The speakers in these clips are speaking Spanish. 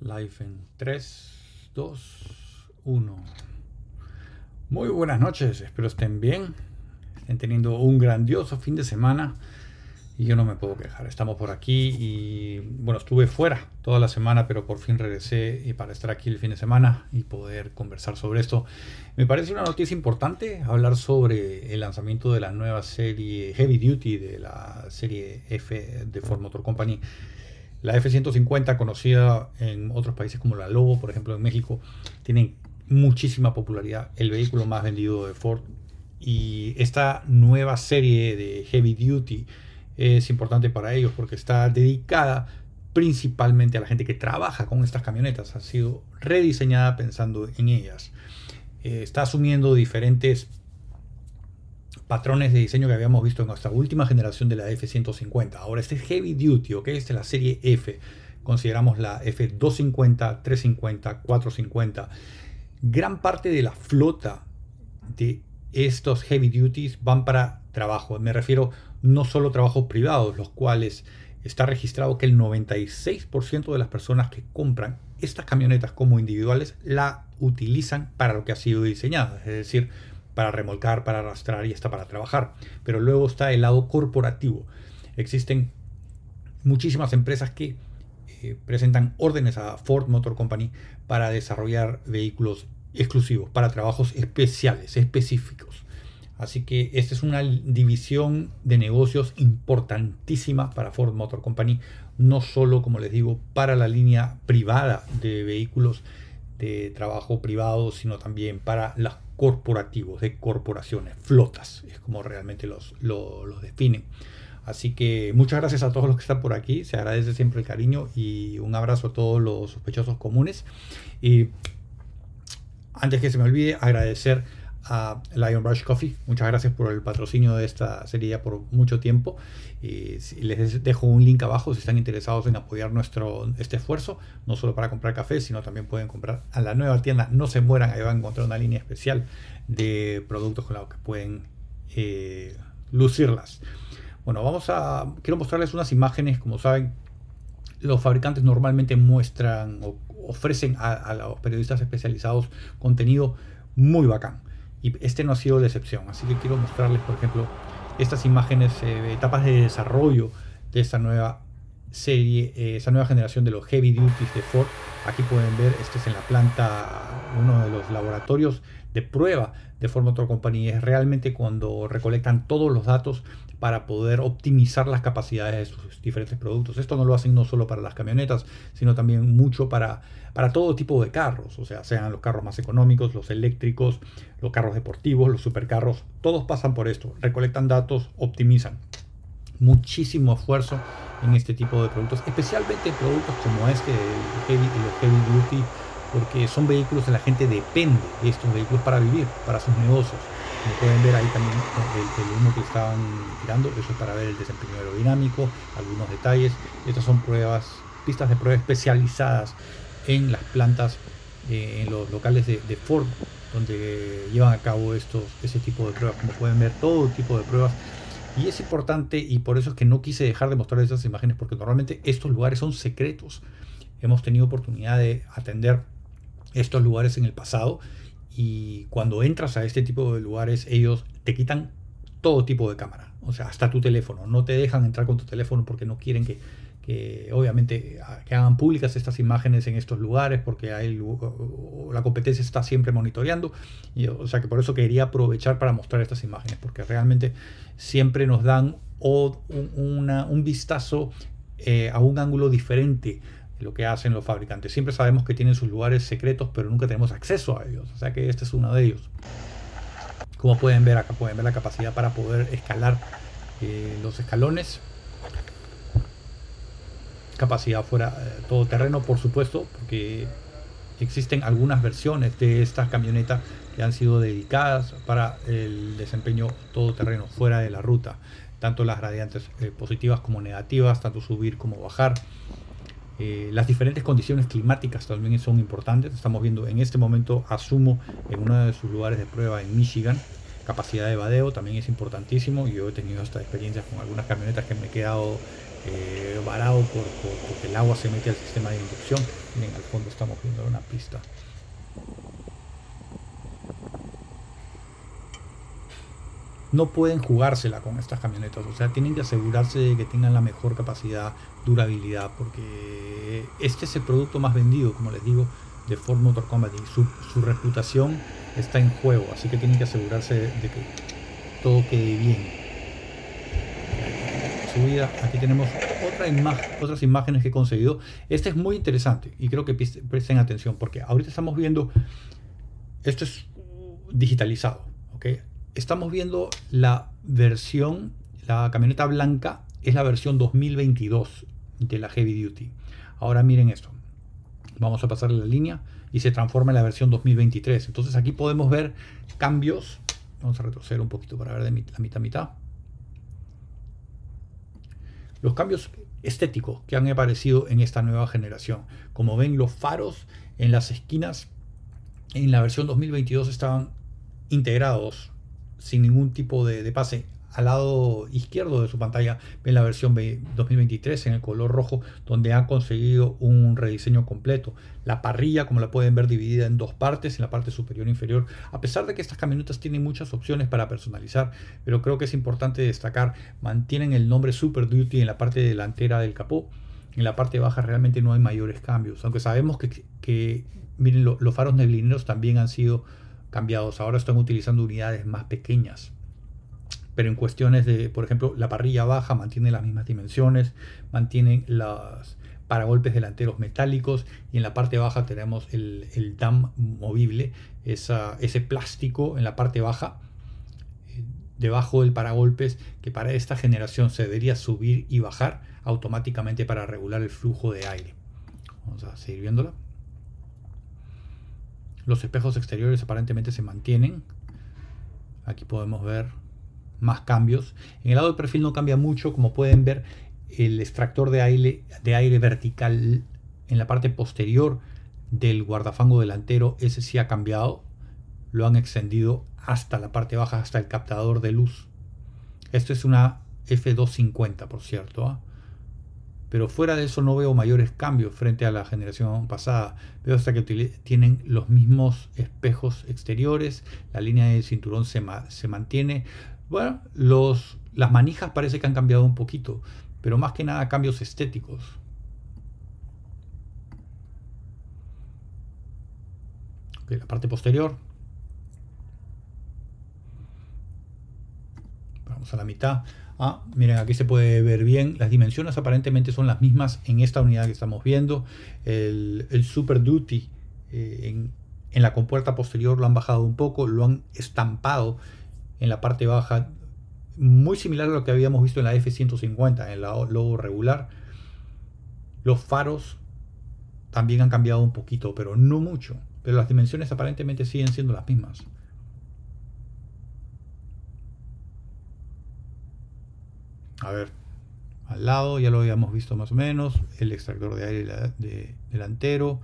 Live en 3, 2, 1. Muy buenas noches, espero estén bien, estén teniendo un grandioso fin de semana y yo no me puedo quejar. Estamos por aquí y bueno, estuve fuera toda la semana, pero por fin regresé y para estar aquí el fin de semana y poder conversar sobre esto. Me parece una noticia importante hablar sobre el lanzamiento de la nueva serie Heavy Duty de la serie F de Ford Motor Company la F-150, conocida en otros países como la Lobo, por ejemplo en México, tiene muchísima popularidad, el vehículo más vendido de Ford. Y esta nueva serie de Heavy Duty es importante para ellos porque está dedicada principalmente a la gente que trabaja con estas camionetas. Ha sido rediseñada pensando en ellas. Eh, está asumiendo diferentes patrones de diseño que habíamos visto en nuestra última generación de la F-150. Ahora, este es Heavy Duty, ¿ok? Esta es la serie F. Consideramos la F250, 350, 450. Gran parte de la flota de estos Heavy Duties van para trabajo. Me refiero no solo trabajos privados, los cuales está registrado que el 96% de las personas que compran estas camionetas como individuales la utilizan para lo que ha sido diseñada. Es decir, para remolcar, para arrastrar y está para trabajar. Pero luego está el lado corporativo. Existen muchísimas empresas que eh, presentan órdenes a Ford Motor Company para desarrollar vehículos exclusivos, para trabajos especiales, específicos. Así que esta es una división de negocios importantísima para Ford Motor Company, no solo, como les digo, para la línea privada de vehículos de trabajo privado, sino también para las corporativos, de corporaciones, flotas, es como realmente los, los, definen. Así que muchas gracias a todos los que están por aquí, se agradece siempre el cariño y un abrazo a todos los sospechosos comunes. Y antes que se me olvide, agradecer a Lion Brush Coffee. Muchas gracias por el patrocinio de esta serie ya por mucho tiempo. Y les dejo un link abajo si están interesados en apoyar nuestro este esfuerzo, no solo para comprar café, sino también pueden comprar a la nueva tienda. No se mueran, ahí van a encontrar una línea especial de productos con los que pueden eh, lucirlas. Bueno, vamos a quiero mostrarles unas imágenes, como saben, los fabricantes normalmente muestran o ofrecen a, a los periodistas especializados contenido muy bacán y este no ha sido la excepción. Así que quiero mostrarles, por ejemplo, estas imágenes, eh, etapas de desarrollo de esta nueva serie, eh, esa nueva generación de los Heavy Duties de Ford. Aquí pueden ver, este es en la planta, uno de los laboratorios de prueba de Ford Motor Company. Es realmente cuando recolectan todos los datos para poder optimizar las capacidades de sus diferentes productos. Esto no lo hacen no solo para las camionetas, sino también mucho para, para todo tipo de carros, o sea, sean los carros más económicos, los eléctricos, los carros deportivos, los supercarros, todos pasan por esto, recolectan datos, optimizan. Muchísimo esfuerzo en este tipo de productos, especialmente en productos como este, el heavy, el heavy duty, porque son vehículos que la gente depende de estos vehículos para vivir, para sus negocios. Como pueden ver ahí también el, el humo que estaban tirando, eso es para ver el desempeño aerodinámico, algunos detalles. Estas son pruebas, pistas de prueba especializadas en las plantas, eh, en los locales de, Ford, donde llevan a cabo estos, ese tipo de pruebas. Como pueden ver, todo tipo de pruebas. Y es importante y por eso es que no quise dejar de mostrar estas imágenes, porque normalmente estos lugares son secretos. Hemos tenido oportunidad de atender estos lugares en el pasado y cuando entras a este tipo de lugares ellos te quitan todo tipo de cámara, o sea, hasta tu teléfono, no te dejan entrar con tu teléfono porque no quieren que, obviamente que hagan públicas estas imágenes en estos lugares porque hay, la competencia está siempre monitoreando, y, o sea que por eso quería aprovechar para mostrar estas imágenes porque realmente siempre nos dan un, vistazo eh, a un ángulo diferente lo que hacen los fabricantes. Siempre sabemos que tienen sus lugares secretos, pero nunca tenemos acceso a ellos. O sea que este es uno de ellos. Como pueden ver acá, pueden ver la capacidad para poder escalar eh, los escalones. Capacidad fuera eh, todo terreno, por supuesto, porque existen algunas versiones de estas camionetas que han sido dedicadas para el desempeño todoterreno fuera de la ruta. Tanto las radiantes eh, positivas como negativas, tanto subir como bajar. Eh, las diferentes condiciones climáticas también son importantes. Estamos viendo en este momento, asumo, en uno de sus lugares de prueba en Michigan, capacidad de vadeo también es importantísimo. Yo he tenido esta experiencia con algunas camionetas que me he quedado eh, varado por, porque el agua se mete al sistema de inducción. Miren, al fondo estamos viendo una pista. No pueden jugársela con estas camionetas. O sea, tienen que asegurarse de que tengan la mejor capacidad, durabilidad, porque este es el producto más vendido, como les digo, de Ford Motor Company. Su, su reputación está en juego, así que tienen que asegurarse de que todo quede bien. Subida, aquí tenemos otra imagen, otras imágenes que he conseguido. Este es muy interesante y creo que presten atención porque ahorita estamos viendo, esto es digitalizado, ¿ok? Estamos viendo la versión, la camioneta blanca es la versión 2022 de la Heavy Duty. Ahora miren esto. Vamos a pasarle la línea y se transforma en la versión 2023. Entonces aquí podemos ver cambios. Vamos a retroceder un poquito para ver de la mitad mitad. Los cambios estéticos que han aparecido en esta nueva generación. Como ven, los faros en las esquinas en la versión 2022 estaban integrados sin ningún tipo de, pase. Al lado izquierdo de su pantalla ven la versión 2023 en el color rojo donde han conseguido un rediseño completo. La parrilla, como la pueden ver, dividida en dos partes, en la parte superior e inferior. A pesar de que estas camionetas tienen muchas opciones para personalizar, pero creo que es importante destacar, mantienen el nombre Super Duty en la parte delantera del capó. En la parte baja realmente no hay mayores cambios, aunque sabemos que, miren, los faros neblineros también han sido cambiados. Ahora están utilizando unidades más pequeñas. Pero en cuestiones de, por ejemplo, la parrilla baja mantiene las mismas dimensiones, mantienen los paragolpes delanteros metálicos y en la parte baja tenemos el, DAM movible, ese plástico en la parte baja eh, debajo del paragolpes que para esta generación se debería subir y bajar automáticamente para regular el flujo de aire. Vamos a seguir viéndola. Los espejos exteriores aparentemente se mantienen. Aquí podemos ver más cambios. En el lado del perfil no cambia mucho. Como pueden ver, el extractor de aire, vertical en la parte posterior del guardafango delantero, ese sí ha cambiado. Lo han extendido hasta la parte baja, hasta el captador de luz. Esto es una F250, por cierto. ¿ah? Pero fuera de eso no veo mayores cambios frente a la generación pasada. Veo hasta que tienen los mismos espejos exteriores, la línea de cinturón se, mantiene. Bueno, los, las manijas parece que han cambiado un poquito, pero más que nada cambios estéticos. la parte posterior. Vamos a la mitad. Ah, miren, aquí se puede ver bien. Las dimensiones aparentemente son las mismas en esta unidad que estamos viendo. El, Super Duty eh, en, la compuerta posterior lo han bajado un poco, lo han estampado en la parte baja. Muy similar a lo que habíamos visto en la F-150, en el logo regular. Los faros también han cambiado un poquito, pero no mucho. Pero las dimensiones aparentemente siguen siendo las mismas. A ver, al lado, ya lo habíamos visto más o menos, el extractor de aire delantero.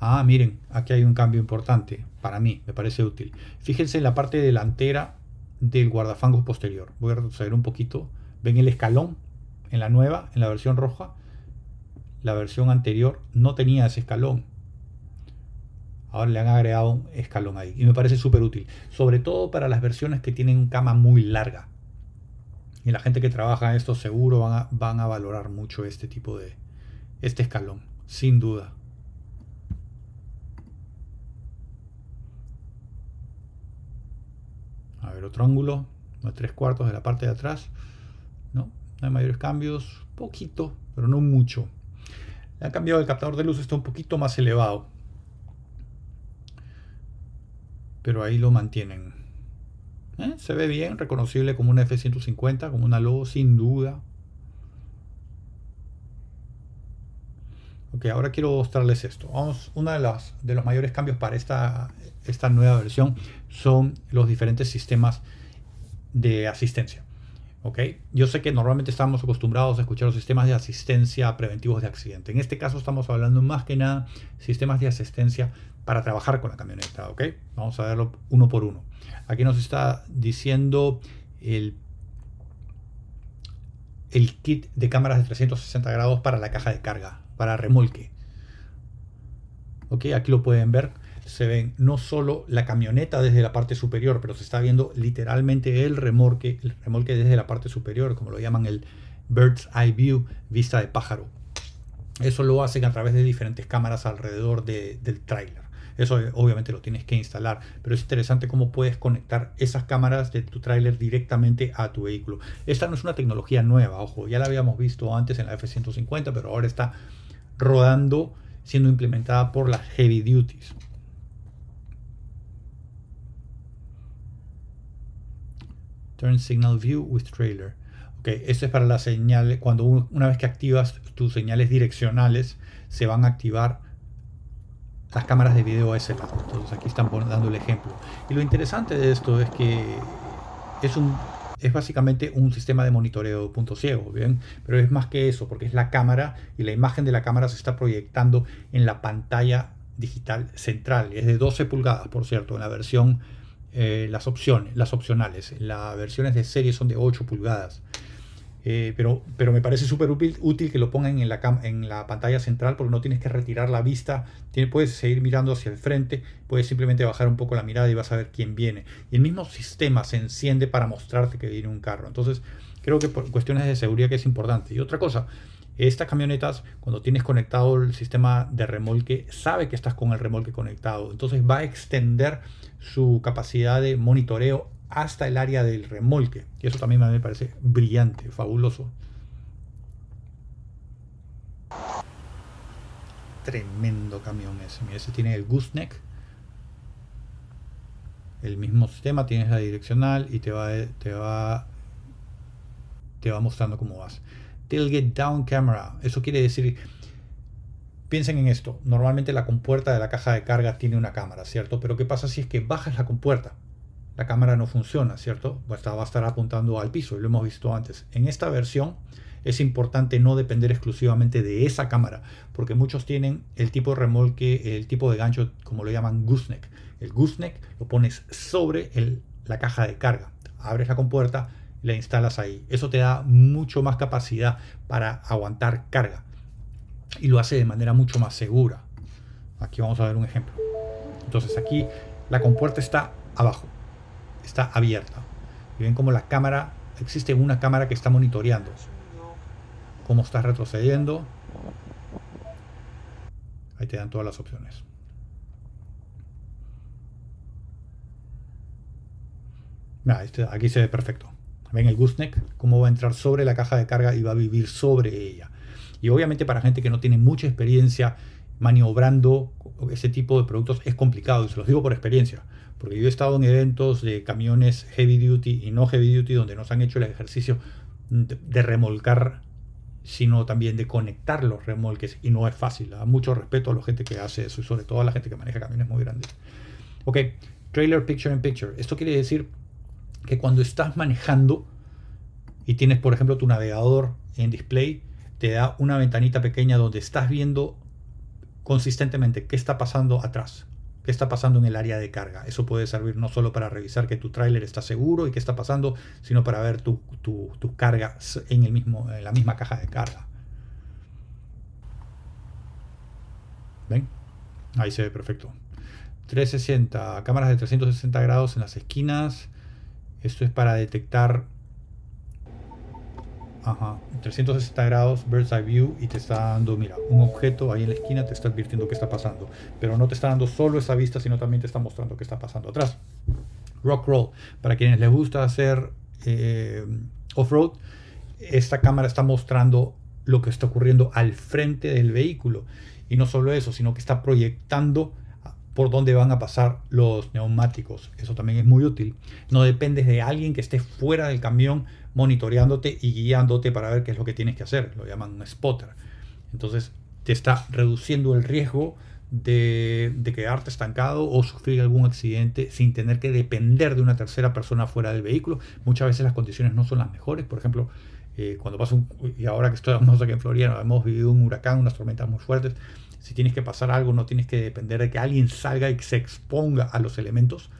Ah, miren, aquí hay un cambio importante para mí, me parece útil. Fíjense en la parte delantera del guardafangos posterior. Voy a retroceder un poquito. ¿Ven el escalón en la nueva, en la versión roja? La versión anterior no tenía ese escalón. Ahora le han agregado un escalón ahí. Y me parece súper útil. Sobre todo para las versiones que tienen cama muy larga. Y la gente que trabaja en esto seguro van a, van a valorar mucho este tipo de, este escalón, sin duda. A ver, otro ángulo, de tres cuartos de la parte de atrás. No, no hay mayores cambios, poquito, pero no mucho. Le han cambiado el captador de luz, está un poquito más elevado. Pero ahí lo mantienen. ¿Eh? Se ve bien, reconocible como una F-150, como una logo sin duda. Ok, ahora quiero mostrarles esto. Vamos, uno de, de los mayores cambios para esta, esta nueva versión son los diferentes sistemas de asistencia. ¿ok? Yo sé que normalmente estamos acostumbrados a escuchar los sistemas de asistencia preventivos de accidente. En este caso estamos hablando más que nada sistemas de asistencia para trabajar con la camioneta, ¿ok? Vamos a verlo uno por uno. Aquí nos está diciendo el, el kit de cámaras de 360 grados para la caja de carga, para remolque. Ok, aquí lo pueden ver. Se ven no solo la camioneta desde la parte superior, pero se está viendo literalmente el remolque, el remolque desde la parte superior, como lo llaman el Bird's Eye View, vista de pájaro. Eso lo hacen a través de diferentes cámaras alrededor del tráiler. Eso eh, obviamente lo tienes que instalar, pero es interesante cómo puedes conectar esas cámaras de tu tráiler directamente a tu vehículo. Esta no es una tecnología nueva, ojo, ya la habíamos visto antes en la F-150, pero ahora está rodando, siendo implementada por las Heavy Duties. Turn Signal View with Trailer. Ok, esto es para las señales, cuando una vez que activas tus señales direccionales, se van a activar las cámaras de video a ese lado. Entonces aquí están dando el ejemplo. Y lo interesante de esto es que es un es básicamente un sistema de monitoreo de punto ciego, ¿bien? Pero es más que eso, porque es la cámara y la imagen de la cámara se está proyectando en la pantalla digital central. Es de 12 pulgadas, por cierto, en la versión, eh, las opciones, las opcionales. Las versiones de serie son de 8 pulgadas. Eh, pero, pero me parece súper útil, útil, que lo pongan en la, en la pantalla central porque no tienes que retirar la vista, puedes seguir mirando hacia el frente, puedes simplemente bajar un poco la mirada y vas a ver quién viene. Y el mismo sistema se enciende para mostrarte que viene un carro. Entonces creo que por cuestiones de seguridad que es importante. Y otra cosa, estas camionetas, cuando tienes conectado el sistema de remolque, sabe que estás con el remolque conectado. Entonces va a extender su capacidad de monitoreo hasta el área del remolque. Y eso también me parece brillante, fabuloso. Tremendo camión ese. Mira, ese tiene el gooseneck. El mismo sistema, tienes la direccional y te va, te va, te va mostrando cómo vas. Tailgate down camera. Eso quiere decir Piensen en esto, normalmente la compuerta de la caja de carga tiene una cámara, ¿cierto? Pero ¿qué pasa si es que bajas la compuerta? La cámara no funciona, ¿cierto? Va a estar apuntando al piso, y lo hemos visto antes. En esta versión es importante no depender exclusivamente de esa cámara, porque muchos tienen el tipo de remolque, el tipo de gancho, como lo llaman gooseneck. El gooseneck lo pones sobre la caja de carga, abres la compuerta y la instalas ahí. Eso te da mucho más capacidad para aguantar carga y lo hace de manera mucho más segura. Aquí vamos a ver un ejemplo. Entonces aquí la compuerta está abajo está abierta. Y ven como la cámara, existe una cámara que está monitoreando cómo está retrocediendo. Ahí te dan todas las opciones. Este, aquí se ve perfecto. Ven el gooseneck, cómo va a entrar sobre la caja de carga y va a vivir sobre ella. Y obviamente para gente que no tiene mucha experiencia maniobrando ese tipo de productos es complicado, y se los digo por experiencia. Porque yo he estado en eventos de camiones heavy duty y no heavy duty donde nos han hecho el ejercicio de, remolcar, sino también de conectar los remolques. Y no es fácil. Da mucho respeto a la gente que hace eso y sobre todo a la gente que maneja camiones muy grandes. Ok, trailer picture in picture. Esto quiere decir que cuando estás manejando y tienes, por ejemplo, tu navegador en display, te da una ventanita pequeña donde estás viendo consistentemente qué está pasando atrás qué está pasando en el área de carga. Eso puede servir no solo para revisar que tu tráiler está seguro y qué está pasando, sino para ver tu, tu, carga en, en la misma caja de carga. ¿Ven? Ahí se ve perfecto. 360, cámaras de 360 grados en las esquinas. Esto es para detectar Ajá, 360 grados, bird's eye view, y te está dando, mira, un objeto ahí en la esquina te está advirtiendo qué está pasando. Pero no te está dando solo esa vista, sino también te está mostrando qué está pasando atrás. Rock roll, para quienes les gusta hacer eh, off-road, esta cámara está mostrando lo que está ocurriendo al frente del vehículo. Y no solo eso, sino que está proyectando por dónde van a pasar los neumáticos. Eso también es muy útil. No dependes de alguien que esté fuera del camión monitoreándote y guiándote para ver qué es lo que tienes que hacer. Lo llaman un spotter. Entonces te está reduciendo el riesgo de, quedarte estancado o sufrir algún accidente sin tener que depender de una tercera persona fuera del vehículo. Muchas veces las condiciones no son las mejores. Por ejemplo, eh, cuando pasa un... Y ahora que estamos aquí en Florida, hemos vivido un huracán, unas tormentas muy fuertes Si tienes que pasar algo, no tienes que depender de que alguien salga y se exponga a los elementos.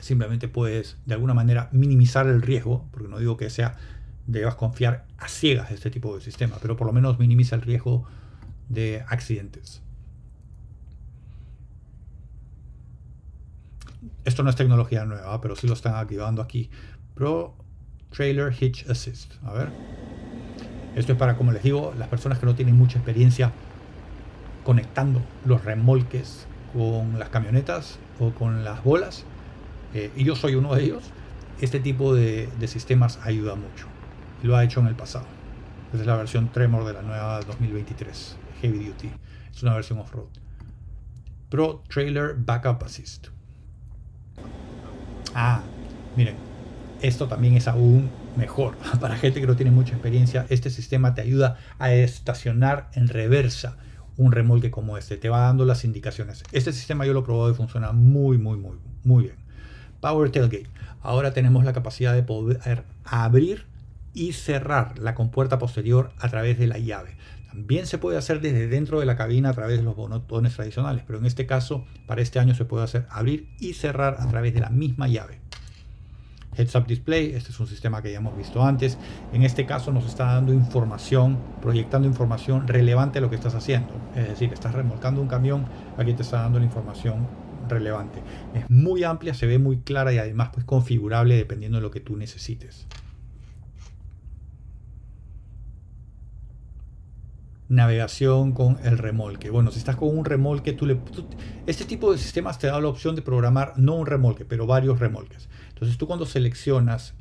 Simplemente puedes de alguna manera minimizar el riesgo, porque no digo que sea debas confiar a ciegas este tipo de sistema, pero por lo menos minimiza el riesgo de accidentes. Esto no es tecnología nueva, pero sí lo están activando aquí. Pro Trailer Hitch Assist. A ver. Esto es para, como les digo, las personas que no tienen mucha experiencia conectando los remolques con las camionetas o con las bolas. Eh, y yo soy uno de ellos. Este tipo de, de sistemas ayuda mucho. Lo ha hecho en el pasado. Esta es la versión Tremor de la nueva 2023 Heavy Duty. Es una versión off-road. Pro Trailer Backup Assist. Ah, miren, esto también es aún mejor. Para gente que no tiene mucha experiencia, este sistema te ayuda a estacionar en reversa un remolque como este. Te va dando las indicaciones. Este sistema yo lo he probado y funciona muy, muy, muy, muy bien. Power Tailgate. Ahora tenemos la capacidad de poder abrir y cerrar la compuerta posterior a través de la llave. También se puede hacer desde dentro de la cabina a través de los botones tradicionales, pero en este caso, para este año se puede hacer abrir y cerrar a través de la misma llave. Heads Up Display, este es un sistema que ya hemos visto antes. En este caso nos está dando información, proyectando información relevante a lo que estás haciendo. Es decir, estás remolcando un camión, aquí te está dando la información relevante. Es muy amplia, se ve muy clara y además pues configurable dependiendo de lo que tú necesites. navegación con el remolque. Bueno, si estás con un remolque, tú le, este tipo de sistemas te da la opción de programar no un remolque, pero varios remolques. Entonces tú cuando seleccionas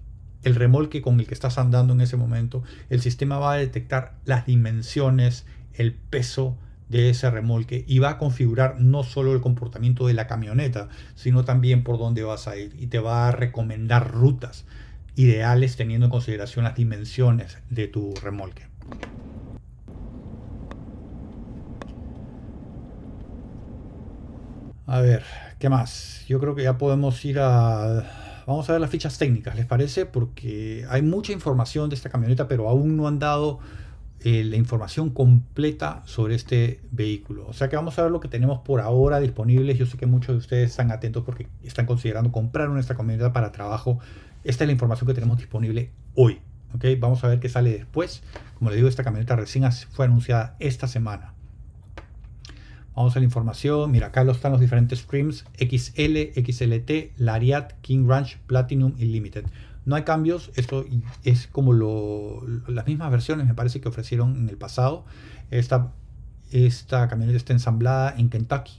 el remolque con el que estás andando en ese momento, el sistema va a detectar las dimensiones, el peso de ese remolque y va a configurar no solo el comportamiento de la camioneta, sino también por dónde vas a ir y te va a recomendar rutas ideales teniendo en consideración las dimensiones de tu remolque. A ver, ¿qué más? Yo creo que ya podemos ir a... Vamos a ver las fichas técnicas, ¿les parece? Porque hay mucha información de esta camioneta, pero aún no han dado eh, la información completa sobre este vehículo. O sea que vamos a ver lo que tenemos por ahora disponibles. Yo sé que muchos de ustedes están atentos porque están considerando comprar esta camioneta para trabajo. Esta es la información que tenemos disponible hoy. ¿ok? Vamos a ver qué sale después. Como les digo, esta camioneta recién fue anunciada esta semana. Vamos a la información. Mira, acá están los diferentes streams. XL, XLT, Lariat, King Ranch, Platinum y Limited. No hay cambios. Esto es como las mismas versiones, me parece, que ofrecieron en el pasado. Esta, esta camioneta está ensamblada en Kentucky.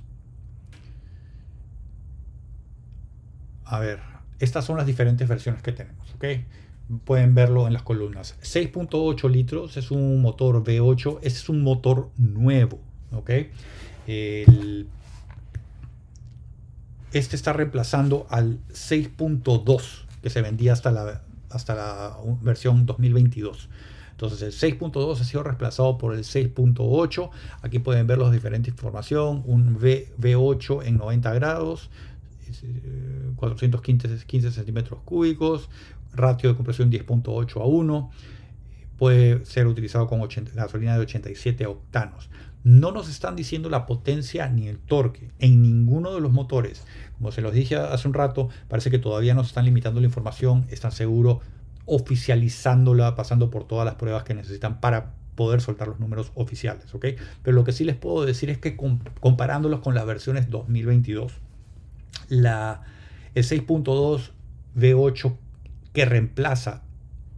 A ver, estas son las diferentes versiones que tenemos. ¿ok? Pueden verlo en las columnas. 6.8 litros es un motor V8. Este es un motor nuevo. ¿ok? este está reemplazando al 6.2 que se vendía hasta la, hasta la versión 2022. Entonces el 6.2 ha sido reemplazado por el 6.8. Aquí pueden ver los diferentes información. Un v, V8 en 90 grados, 415 15 centímetros cúbicos, ratio de compresión 10.8 a 1. Puede ser utilizado con gasolina de 87 octanos no nos están diciendo la potencia ni el torque en ninguno de los motores. Como se los dije hace un rato, parece que todavía nos están limitando la información, están seguro oficializándola, pasando por todas las pruebas que necesitan para poder soltar los números oficiales. Pero lo que sí les puedo decir es que comparándolos con las versiones 2022, la, el 6.2 V8 que reemplaza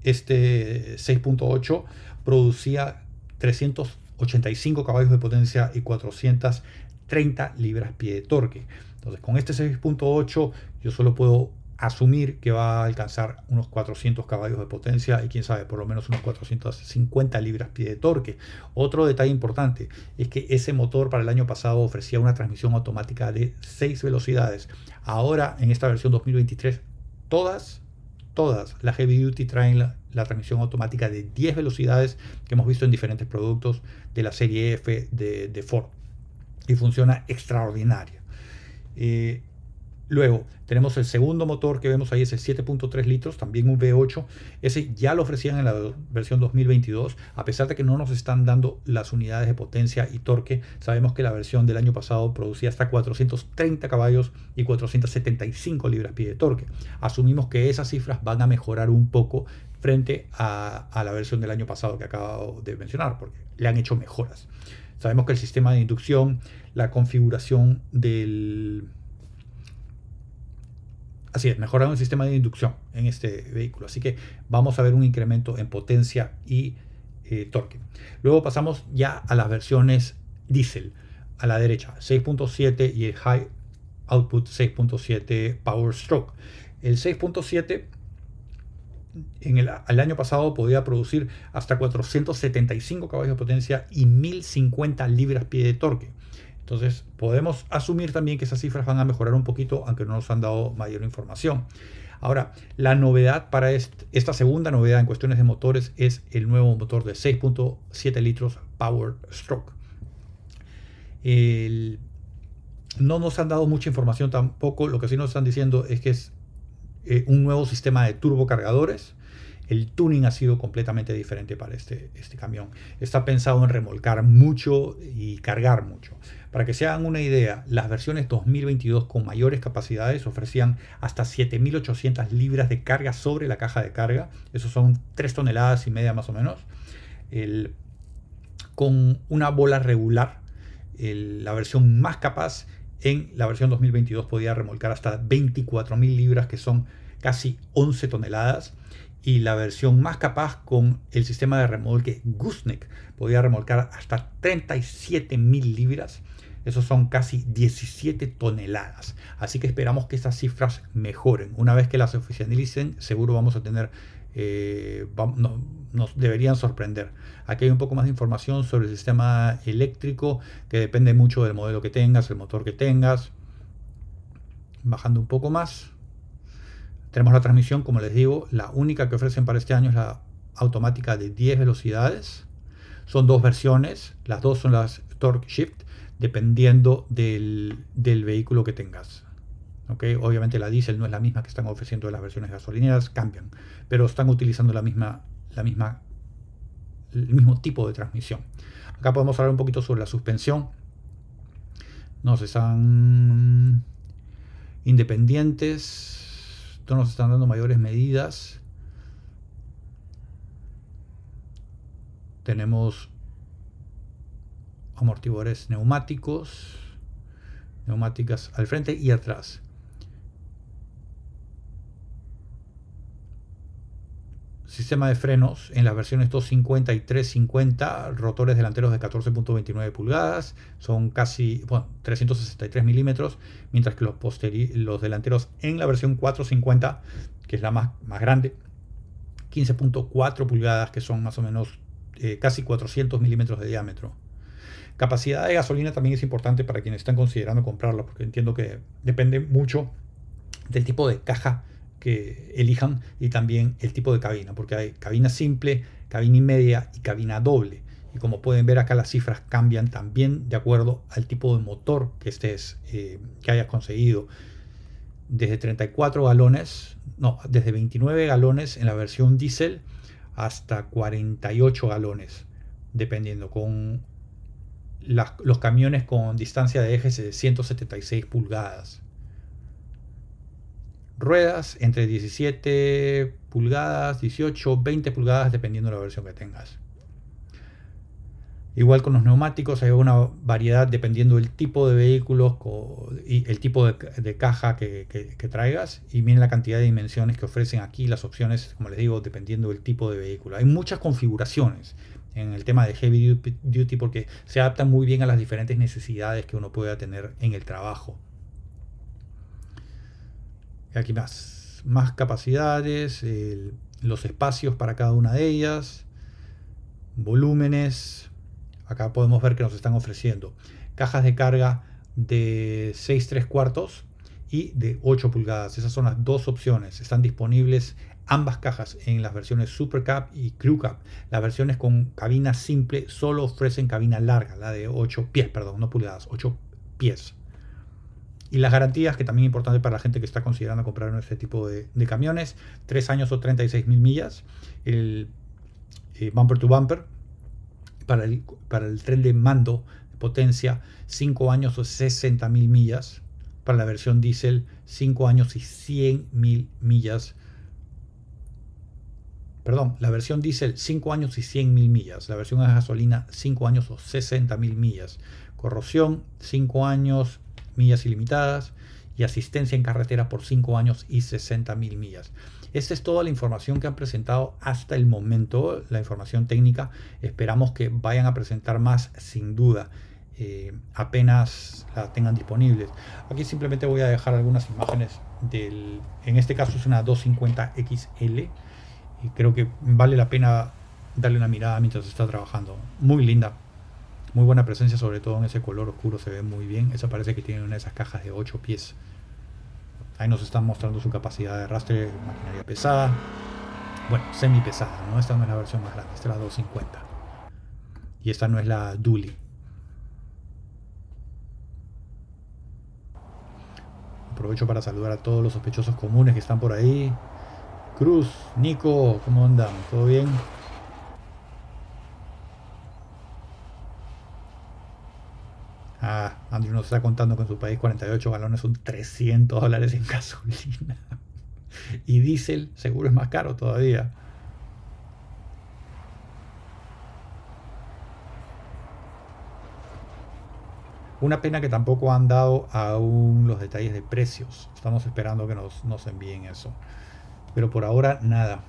este 6.8 producía 300 85 caballos de potencia y 430 libras pie de torque. Entonces con este 6.8 yo solo puedo asumir que va a alcanzar unos 400 caballos de potencia y quién sabe, por lo menos unos 450 libras pie de torque. Otro detalle importante es que ese motor para el año pasado ofrecía una transmisión automática de 6 velocidades. Ahora en esta versión 2023 todas todas las heavy duty traen la, transmisión automática de 10 velocidades que hemos visto en diferentes productos de la serie F de, Ford y funciona extraordinaria. Eh, Luego tenemos el segundo motor que vemos ahí, ese 7.3 litros, también un V8. Ese ya lo ofrecían en la versión 2022, a pesar de que no nos están dando las unidades de potencia y torque. Sabemos que la versión del año pasado producía hasta 430 caballos y 475 libras-pie de torque. Asumimos que esas cifras van a mejorar un poco frente a, a la versión del año pasado que acabo de mencionar, porque le han hecho mejoras. Sabemos que el sistema de inducción, la configuración del Así es, mejoraron el sistema de inducción en este vehículo. Así que vamos a ver un incremento en potencia y eh, torque. Luego pasamos ya a las versiones diésel. A la derecha, 6.7 y el High Output 6.7 Power Stroke. El 6.7 en el, el, año pasado podía producir hasta 475 caballos de potencia y 1050 libras-pie de torque. Entonces podemos asumir también que esas cifras van a mejorar un poquito, aunque no nos han dado mayor información. Ahora, la novedad para esta segunda novedad en cuestiones de motores es el nuevo motor de 6.7 litros Power Stroke. no nos han dado mucha información tampoco, lo que sí nos están diciendo es que es eh, un nuevo sistema de turbocargadores. El tuning ha sido completamente diferente para este, este camión. Está pensado en remolcar mucho y cargar mucho. Para que se hagan una idea, las versiones 2022 con mayores capacidades ofrecían hasta 7.800 libras de carga sobre la caja de carga. Eso son 3 toneladas y media más o menos. con una bola regular, la versión más capaz en la versión 2022 podía remolcar hasta 24.000 libras, que son casi 11 toneladas. Y la versión más capaz con el sistema de remolque Gooseneck podía remolcar hasta 37.000 libras esos son casi 17 toneladas. Así que esperamos que estas cifras mejoren. Una vez que las oficialicen, seguro vamos a tener, eh, nos deberían sorprender. Aquí hay un poco más de información sobre el sistema eléctrico, que depende mucho del modelo que tengas, el motor que tengas. Bajando un poco más. Tenemos la transmisión, como les digo, la única que ofrecen para este año es la automática de 10 velocidades. Son dos versiones, las dos son las Torque Shift dependiendo del, vehículo que tengas. ¿Okay? Obviamente la diésel no es la misma que están ofreciendo las versiones gasolineras, cambian, pero están utilizando la misma, la misma, el mismo tipo de transmisión. Acá podemos hablar un poquito sobre la suspensión. Nos están independientes, no nos están dando mayores medidas. Tenemos amortiguadores neumáticos, neumáticas al frente y atrás. Sistema de frenos en las versiones 250 y 350, rotores delanteros de 14.29 pulgadas, son casi 363 milímetros, mientras que los, los delanteros en la versión 450, que es la más, grande, 15.4 pulgadas, que son más o menos eh, casi 400 milímetros de diámetro. Capacidad de gasolina también es importante para quienes están considerando comprarla, porque entiendo que depende mucho del tipo de caja que elijan y también el tipo de cabina, porque hay cabina simple, cabina y media y cabina doble. Y como pueden ver acá las cifras cambian también de acuerdo al tipo de motor que estés, eh, que hayas conseguido. Desde 34 galones, no, desde 29 galones en la versión diésel hasta 48 galones, dependiendo, con los camiones con distancia de ejes de 176 pulgadas. Ruedas entre 17 pulgadas, 18, 20 pulgadas, dependiendo de la versión que tengas. Igual con los neumáticos hay una variedad dependiendo del tipo de vehículo y el tipo de, caja que, que, traigas. Y miren la cantidad de dimensiones que ofrecen aquí, las opciones, como les digo, dependiendo del tipo de vehículo. Hay muchas configuraciones en el tema de heavy duty porque se adaptan muy bien a las diferentes necesidades que uno pueda tener en el trabajo. Aquí más, más capacidades, los espacios para cada una de ellas, volúmenes. Acá podemos ver que nos están ofreciendo cajas de carga de 6 3 cuartos y de 8 pulgadas. Esas son las dos opciones. Están disponibles ambas cajas en las versiones Super Cab y Crew Cab. Las versiones con cabina simple solo ofrecen cabina larga, la de 8 pies, perdón, no pulgadas, 8 pies. Y las garantías, que también es importante para la gente que está considerando comprar este tipo de, camiones, 3 años o 36 mil millas, el eh, bumper to bumper, para el, para el tren de mando de potencia, 5 años o 60 mil millas, para la versión diésel, 5 años y 100 mil millas. Perdón, la versión diésel 5 años y 100 mil millas. La versión a gasolina 5 años o 60 mil millas. Corrosión 5 años millas ilimitadas y asistencia en carretera por 5 años y 60 mil millas. Esta es toda la información que han presentado hasta el momento, la información técnica. Esperamos que vayan a presentar más sin duda. Eh, apenas la tengan disponibles. Aquí simplemente voy a dejar algunas imágenes del, en este caso es una 250XL y creo que vale la pena darle una mirada mientras está trabajando. Muy linda, muy buena presencia, sobre todo en ese color oscuro, se ve muy bien. Esa parece que tiene una de esas cajas de 8 pies. Ahí nos están mostrando su capacidad de arrastre, maquinaria pesada. Bueno, semi pesada, ¿no? Esta no es la versión más grande, esta es la 250. Y esta no es la Dually. Aprovecho para saludar a todos los sospechosos comunes que están por ahí. Cruz, Nico, ¿cómo andan? ¿Todo bien? Ah, Andrew nos está contando que en su país 48 galones son 300 dólares en gasolina. Y diésel seguro es más caro todavía. Una pena que tampoco han dado aún los detalles de precios. Estamos esperando que nos, nos envíen eso. Pero por ahora nada.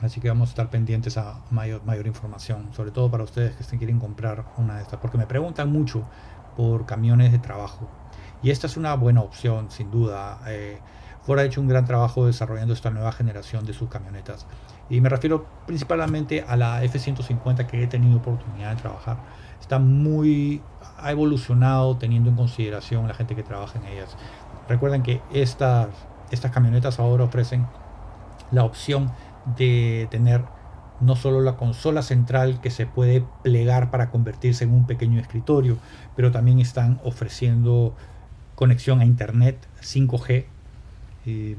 Así que vamos a estar pendientes a mayor, información, sobre todo para ustedes que quieren comprar una de estas, porque me preguntan mucho por camiones de trabajo. Y esta es una buena opción, sin duda. Eh, Ford ha hecho un gran trabajo desarrollando esta nueva generación de sus camionetas. Y me refiero principalmente a la F-150 que he tenido oportunidad de trabajar. Está muy, ha evolucionado teniendo en consideración la gente que trabaja en ellas. Recuerden que estas, estas camionetas ahora ofrecen la opción de tener no solo la consola central que se puede plegar para convertirse en un pequeño escritorio, pero también están ofreciendo conexión a internet 5G. Eh,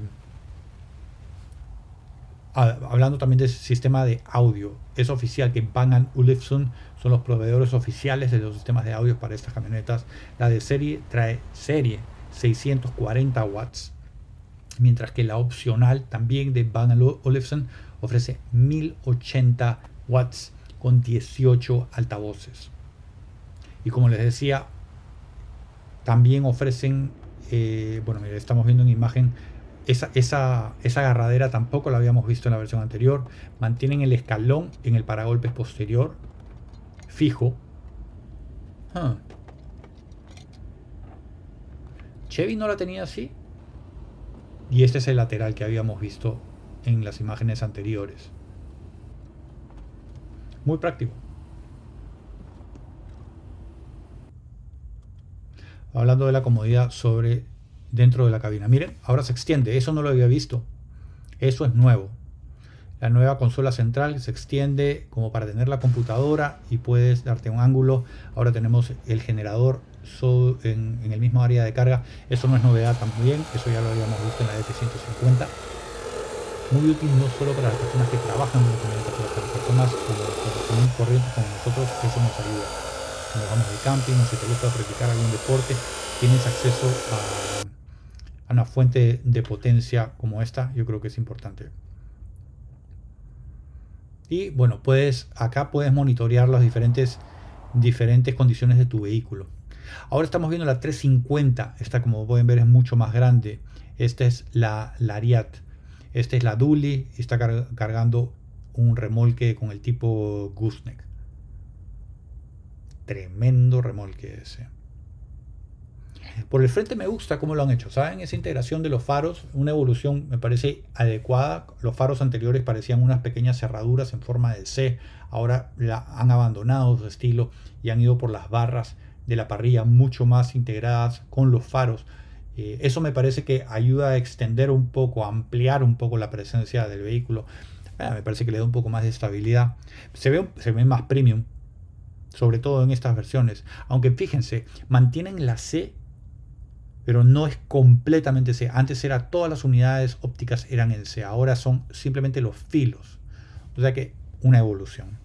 hablando también del sistema de audio, es oficial que Bang Olufsen son los proveedores oficiales de los sistemas de audio para estas camionetas. La de serie trae serie 640 watts mientras que la opcional también de Bang Olufsen ofrece 1080 watts con 18 altavoces. Y como les decía, también ofrecen, eh, bueno, mira, estamos viendo en imagen, esa, esa, esa, agarradera tampoco la habíamos visto en la versión anterior. Mantienen el escalón en el paragolpes posterior fijo. Chevy no la tenía así. Y este es el lateral que habíamos visto en las imágenes anteriores. Muy práctico. Hablando de la comodidad sobre dentro de la cabina. Miren, ahora se extiende. Eso no lo había visto. Eso es nuevo. La nueva consola central se extiende como para tener la computadora y puedes darte un ángulo. Ahora tenemos el generador en, el mismo área de carga. Eso no es novedad también, eso ya lo habíamos visto en la F-150. Muy útil no solo para las personas que trabajan en camioneta, sino para personas como, corrientes como nosotros, eso nos ayuda. Cuando vamos de camping o si te gusta practicar algún deporte, tienes acceso a una fuente de potencia como esta, yo creo que es importante. Y bueno, puedes, acá puedes monitorear las diferentes, diferentes condiciones de tu vehículo. Ahora estamos viendo la 350. Esta, como pueden ver, es mucho más grande. Esta es la Lariat. Esta es la. Y está cargando un remolque con el tipo Gooseneck. Tremendo remolque ese. Por el frente me gusta cómo lo han hecho. ¿Saben? Esa integración de los faros, una evolución me parece adecuada. Los faros anteriores parecían unas pequeñas cerraduras en forma de C. Ahora la han abandonado su estilo y han ido por las barras de la parrilla mucho más integradas con los faros. Eh, eso me parece que ayuda a extender un poco, a ampliar un poco la presencia del vehículo. Ah, me parece que le da un poco más de estabilidad. Se ve, se ve más premium, sobre todo en estas versiones. Aunque fíjense, mantienen la C pero no es completamente C. Antes era todas las unidades ópticas eran en C, ahora son simplemente los filos. O sea que una evolución.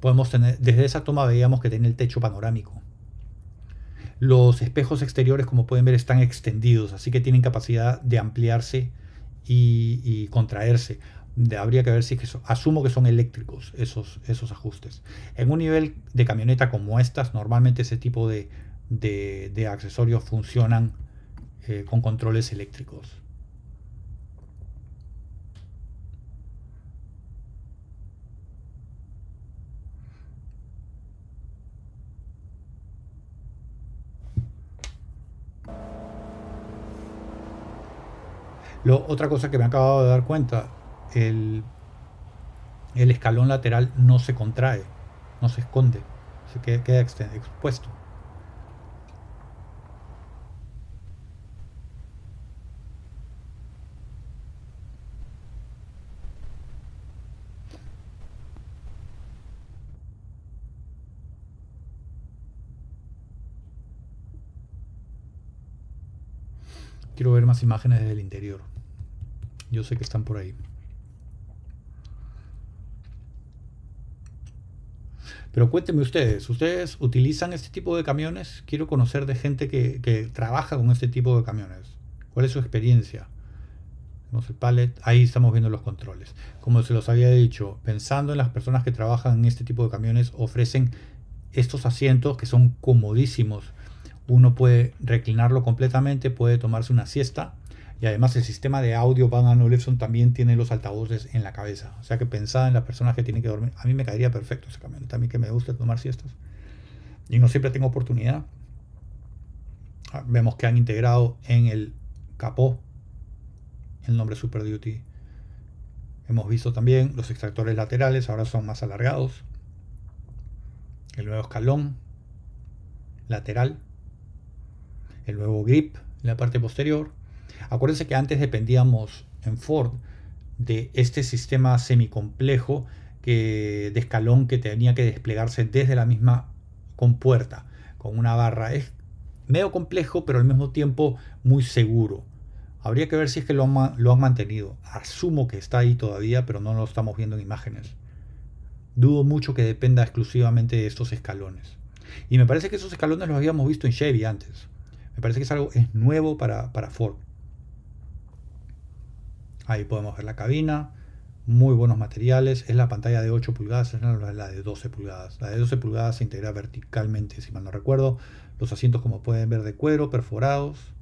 Podemos tener, desde esa toma veíamos que tiene el techo panorámico. Los espejos exteriores, como pueden ver, están extendidos, así que tienen capacidad de ampliarse y, contraerse. Habría que ver si es que asumo que son eléctricos esos, esos ajustes. En un nivel de camioneta como estas, normalmente ese tipo de, accesorios funcionan eh, con controles eléctricos. otra cosa que me he acabado de dar cuenta, el, el escalón lateral no se contrae, no se esconde, se queda, queda expuesto. Quiero ver más imágenes del interior. Yo sé que están por ahí. Pero cuéntenme ustedes, ¿ustedes utilizan este tipo de camiones? Quiero conocer de gente que, trabaja con este tipo de camiones. ¿Cuál es su experiencia? Tenemos el pallet, ahí estamos viendo los controles. Como se los había dicho, pensando en las personas que trabajan en este tipo de camiones, ofrecen estos asientos que son comodísimos uno puede reclinarlo completamente, puede tomarse una siesta y además el sistema de audio Bang Olufsen también tiene los altavoces en la cabeza. O sea que pensada en las personas que tienen que dormir, a mí me caería perfecto ese camión. También que me gusta tomar siestas y no siempre tengo oportunidad. Ah, vemos que han integrado en el capó el nombre Super Duty. Hemos visto también los extractores laterales, ahora son más alargados. El nuevo escalón lateral el nuevo grip en la parte posterior. Acuérdense que antes dependíamos en Ford de este sistema semicomplejo que, de escalón que tenía que desplegarse desde la misma compuerta con una barra. Es medio complejo, pero al mismo tiempo muy seguro. Habría que ver si es que lo han, lo han mantenido. Asumo que está ahí todavía, pero no lo estamos viendo en imágenes. Dudo mucho que dependa exclusivamente de estos escalones. Y me parece que esos escalones los habíamos visto en Chevy antes. Me parece que es algo es nuevo para, Ford. Ahí podemos ver la cabina, muy buenos materiales. Es la pantalla de 8 pulgadas, es la de 12 pulgadas. La de 12 pulgadas se integra verticalmente, si mal no recuerdo. Los asientos, como pueden ver, de cuero, perforados.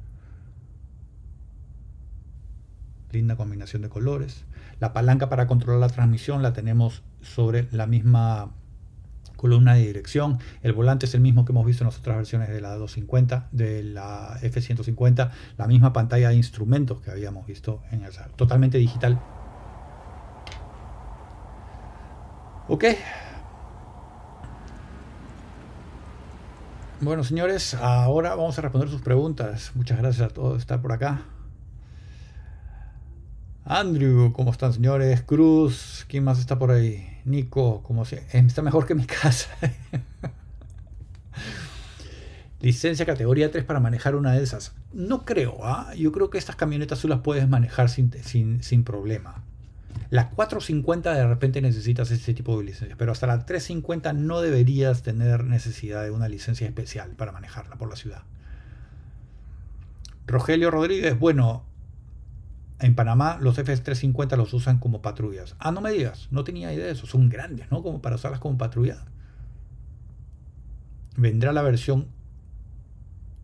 Linda combinación de colores. La palanca para controlar la transmisión la tenemos sobre la misma columna de dirección. El volante es el mismo que hemos visto en las otras versiones de la 250, de la F150, la misma pantalla de instrumentos que habíamos visto en el totalmente digital. Ok. Bueno, señores, ahora vamos a responder sus preguntas. Muchas gracias a todos por estar por acá. Andrew, ¿cómo están, señores? Cruz, ¿quién más está por ahí? Nico, como se, está mejor que mi casa. Licencia categoría 3 para manejar una de esas. No creo, ¿ah? yo creo que estas camionetas tú las puedes manejar sin, sin, problema. La 450 de repente necesitas ese tipo de licencia, pero hasta la 350 no deberías tener necesidad de una licencia especial para manejarla por la ciudad. Rogelio Rodríguez, bueno, en Panamá los F-350 los usan como patrullas. Ah, no me digas, no tenía idea de eso. Son grandes, ¿no? Como para usarlas como patrulla. ¿Vendrá la versión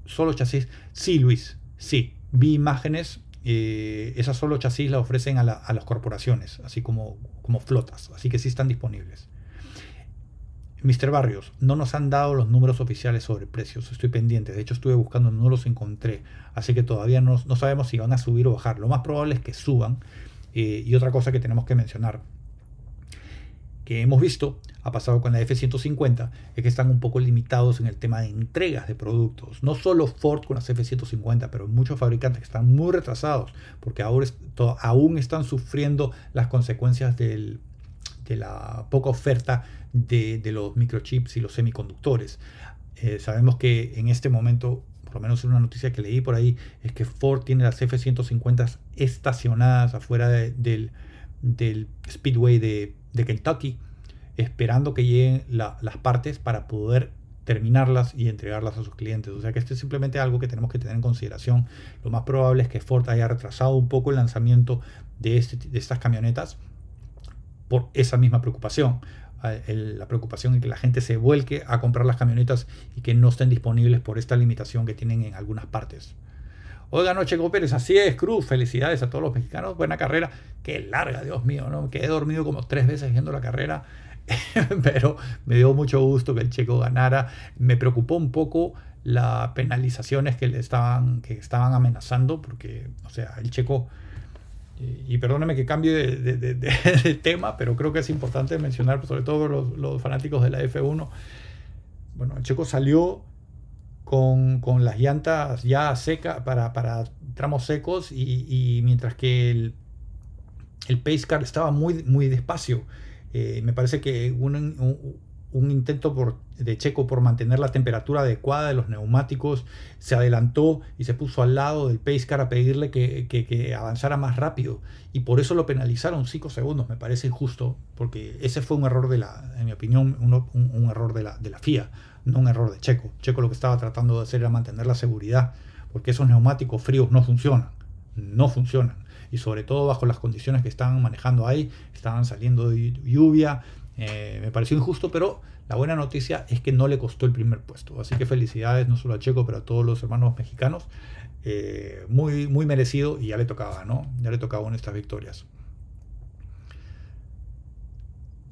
solo chasis? Sí, Luis, sí. Vi imágenes. Eh, esas solo chasis las ofrecen a, a, las corporaciones, así como, como flotas. Así que sí están disponibles. Mr. Barrios, no nos han dado los números oficiales sobre precios. Estoy pendiente. De hecho, estuve buscando, no los encontré. Así que todavía no, sabemos si van a subir o bajar. Lo más probable es que suban. Eh, y otra cosa que tenemos que mencionar, que hemos visto, ha pasado con la F-150, es que están un poco limitados en el tema de entregas de productos. No solo Ford con las F-150, pero muchos fabricantes que están muy retrasados, porque ahora aún están sufriendo las consecuencias del, de la poca oferta de, los microchips y los semiconductores. Eh, sabemos que en este momento, por lo menos en una noticia que leí por ahí, es que Ford tiene las F-150 estacionadas afuera del, Speedway de, Kentucky, esperando que lleguen las partes para poder terminarlas y entregarlas a sus clientes. O sea que esto es simplemente algo que tenemos que tener en consideración. Lo más probable es que Ford haya retrasado un poco el lanzamiento de, este, de estas camionetas por esa misma preocupación. La preocupación en que la gente se vuelque a comprar las camionetas y que no estén disponibles por esta limitación que tienen en algunas partes. Oiga, no, Checo Pérez, así es, Cruz, felicidades a todos los mexicanos, buena carrera, qué larga, Dios mío, ¿no? Quedé dormido como tres veces viendo la carrera, pero me dio mucho gusto que el Checo ganara. Me preocupó un poco las penalizaciones que le estaban, que estaban amenazando, porque, o sea, el Checo y, perdóneme que cambie de, tema, pero creo que es importante mencionar, sobre todo los, fanáticos de la F1. Bueno, el Checo salió con, las llantas ya secas para, para tramos secos y, mientras que el, el pace car estaba muy, muy despacio. Eh, me parece que un, un intento por, de Checo por mantener la temperatura adecuada de los neumáticos, se adelantó y se puso al lado del pace car a pedirle que, avanzara más rápido. Y por eso lo penalizaron 5 segundos, me parece injusto, porque ese fue un error de la, en mi opinión, un, error de la, de la FIA, no un error de Checo. Checo lo que estaba tratando de hacer era mantener la seguridad, porque esos neumáticos fríos no funcionan, no funcionan. Y sobre todo bajo las condiciones que estaban manejando ahí, estaban saliendo de lluvia, eh, me pareció injusto, pero la buena noticia es que no le costó el primer puesto. Así que felicidades no solo a Checo, pero a todos los hermanos mexicanos. Eh, muy, muy merecido y ya le tocaba, ¿no? Ya le tocaba en estas victorias.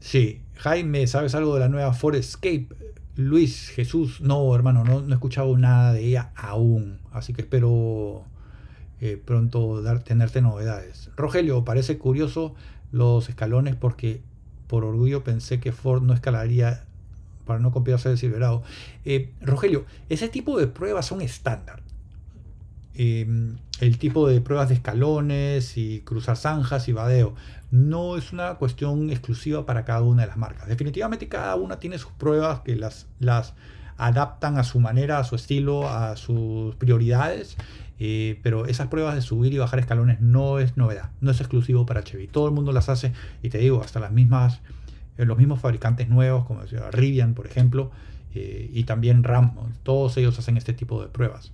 Sí, Jaime, ¿sabes algo de la nueva Ford Escape? Luis, Jesús, no, hermano, no, no he escuchado nada de ella aún. Así que espero eh, pronto dar, tenerte novedades. Rogelio, parece curioso los escalones porque por orgullo pensé que Ford no escalaría para no copiarse de Silverado. Eh, Rogelio, ese tipo de pruebas son estándar. Em, el tipo de pruebas de escalones y cruzar zanjas y vadeo no es una cuestión exclusiva para cada una de las marcas. Definitivamente cada una tiene sus pruebas que las adaptan a su manera, a su estilo, a sus prioridades. Eh, pero esas pruebas de subir y bajar escalones no es novedad, no es exclusivo para Chevy. Todo el mundo las hace y te digo, hasta las mismas, eh, los mismos fabricantes nuevos, como decía Rivian, por ejemplo, eh, y también Ram, todos ellos hacen este tipo de pruebas.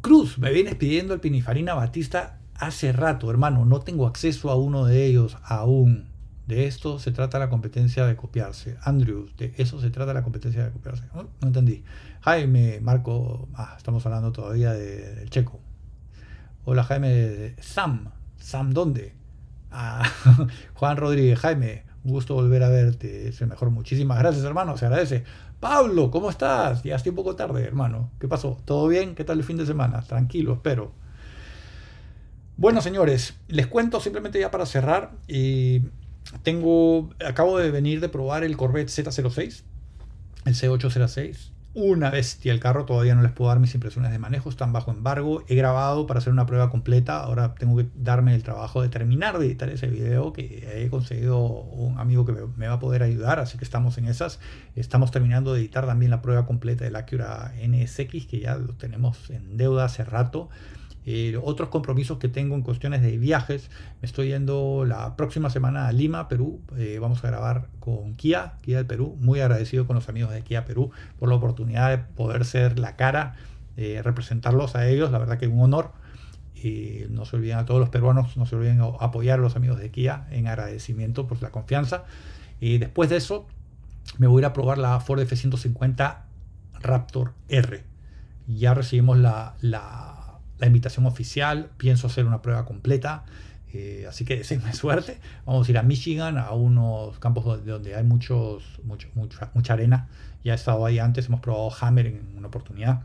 Cruz, me vienes pidiendo el Pinifarina Batista hace rato, hermano, no tengo acceso a uno de ellos aún. De esto se trata la competencia de copiarse. Andrew, de eso se trata la competencia de copiarse. No, entendí. Jaime, Marco, ah, estamos hablando todavía del checo. Hola Jaime, Sam. Sam, ¿dónde? Ah, Juan Rodríguez, Jaime, un gusto volver a verte. Es el mejor. Muchísimas gracias, hermano. Se agradece. Pablo, ¿cómo estás? Ya estoy un poco tarde, hermano. ¿Qué pasó? ¿Todo bien? ¿Qué tal el fin de semana? Tranquilo, espero. Bueno, señores, les cuento simplemente ya para cerrar. Y tengo, acabo de venir de probar el Corvette Z06, el C806. Una bestia el carro, todavía no les puedo dar mis impresiones de manejo, están bajo embargo. He grabado para hacer una prueba completa, ahora tengo que darme el trabajo de terminar de editar ese video que he conseguido un amigo que me, va a poder ayudar, así que estamos en esas. Estamos terminando de editar también la prueba completa del Acura NSX, que ya lo tenemos en deuda hace rato. Eh, otros compromisos que tengo en cuestiones de viajes. Me estoy yendo la próxima semana a Lima, Perú. Eh, vamos a grabar con Kia, Kia del Perú. Muy agradecido con los amigos de Kia Perú por la oportunidad de poder ser la cara, eh, representarlos a ellos. La verdad que es un honor. No se olviden a todos los peruanos, no se olviden apoyar a los amigos de Kia en agradecimiento por la confianza. Y después de eso, me voy a ir a probar la Ford F-150 Raptor R. Ya recibimos la la invitación oficial, pienso hacer una prueba completa, eh, así que deseenme suerte. Vamos a ir a Michigan, a unos campos donde, donde hay muchos, mucho, mucha, mucha arena. Ya he estado ahí antes, hemos probado Hammer en una oportunidad.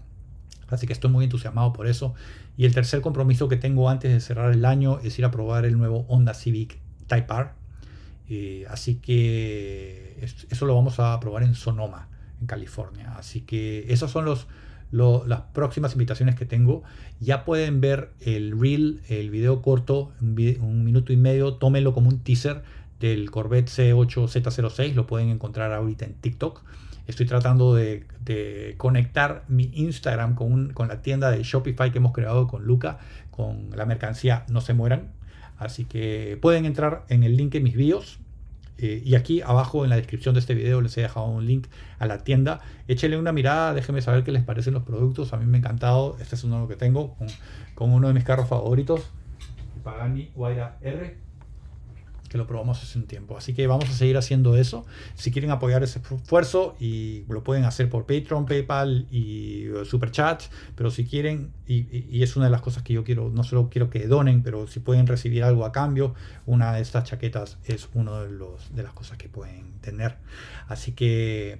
Así que estoy muy entusiasmado por eso. Y el tercer compromiso que tengo antes de cerrar el año es ir a probar el nuevo Honda Civic Type R. Eh, así que eso lo vamos a probar en Sonoma, en California. Así que esos son los, las próximas invitaciones que tengo. Ya pueden ver el reel, el video corto, un, minuto y medio, tómenlo como un teaser del Corvette C8Z06, lo pueden encontrar ahorita en TikTok. Estoy tratando de, conectar mi Instagram con, con, la tienda de Shopify que hemos creado con Luca, con la mercancía No se mueran. Así que pueden entrar en el link en mis bios. Eh, y aquí abajo en la descripción de este video les he dejado un link a la tienda. Échenle una mirada, déjenme saber qué les parecen los productos. A mí me ha encantado. Este es uno que tengo con, uno de mis carros favoritos. Pagani Huayra R que lo probamos hace un tiempo. Así que vamos a seguir haciendo eso. Si quieren apoyar ese esfuerzo, y lo pueden hacer por Patreon, PayPal y uh, Super Chat, pero si quieren, y, es una de las cosas que yo quiero, no solo quiero que donen, pero si pueden recibir algo a cambio, una de estas chaquetas es una de, los, de las cosas que pueden tener. Así que,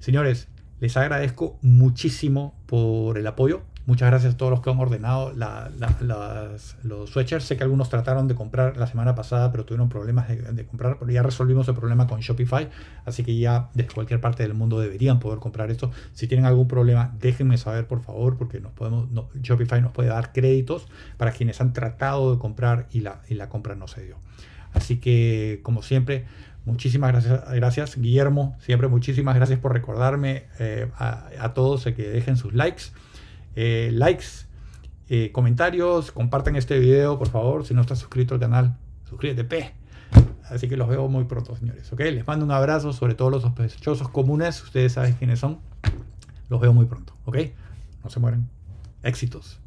señores, les agradezco muchísimo por el apoyo. Muchas gracias a todos los que han ordenado los sweatshirts. Sé que algunos trataron de comprar la semana pasada, pero tuvieron problemas de, comprar. Pero ya resolvimos el problema con Shopify. Así que ya desde cualquier parte del mundo deberían poder comprar esto. Si tienen algún problema, déjenme saber, por favor, porque nos podemos, Shopify nos puede dar créditos para quienes han tratado de comprar y la, y la compra no se dio. Así que, como siempre, Muchísimas gracias, gracias, Guillermo. Siempre muchísimas gracias por recordarme eh, a, a, todos que dejen sus likes. Eh, likes, eh, comentarios, compartan este video, por favor. Si no estás suscrito al canal, suscríbete, P. Así que los veo muy pronto, señores. ¿ok? Les mando un abrazo, sobre todo los sospechosos comunes. Ustedes saben quiénes son. Los veo muy pronto. ¿ok? No se mueren. Éxitos.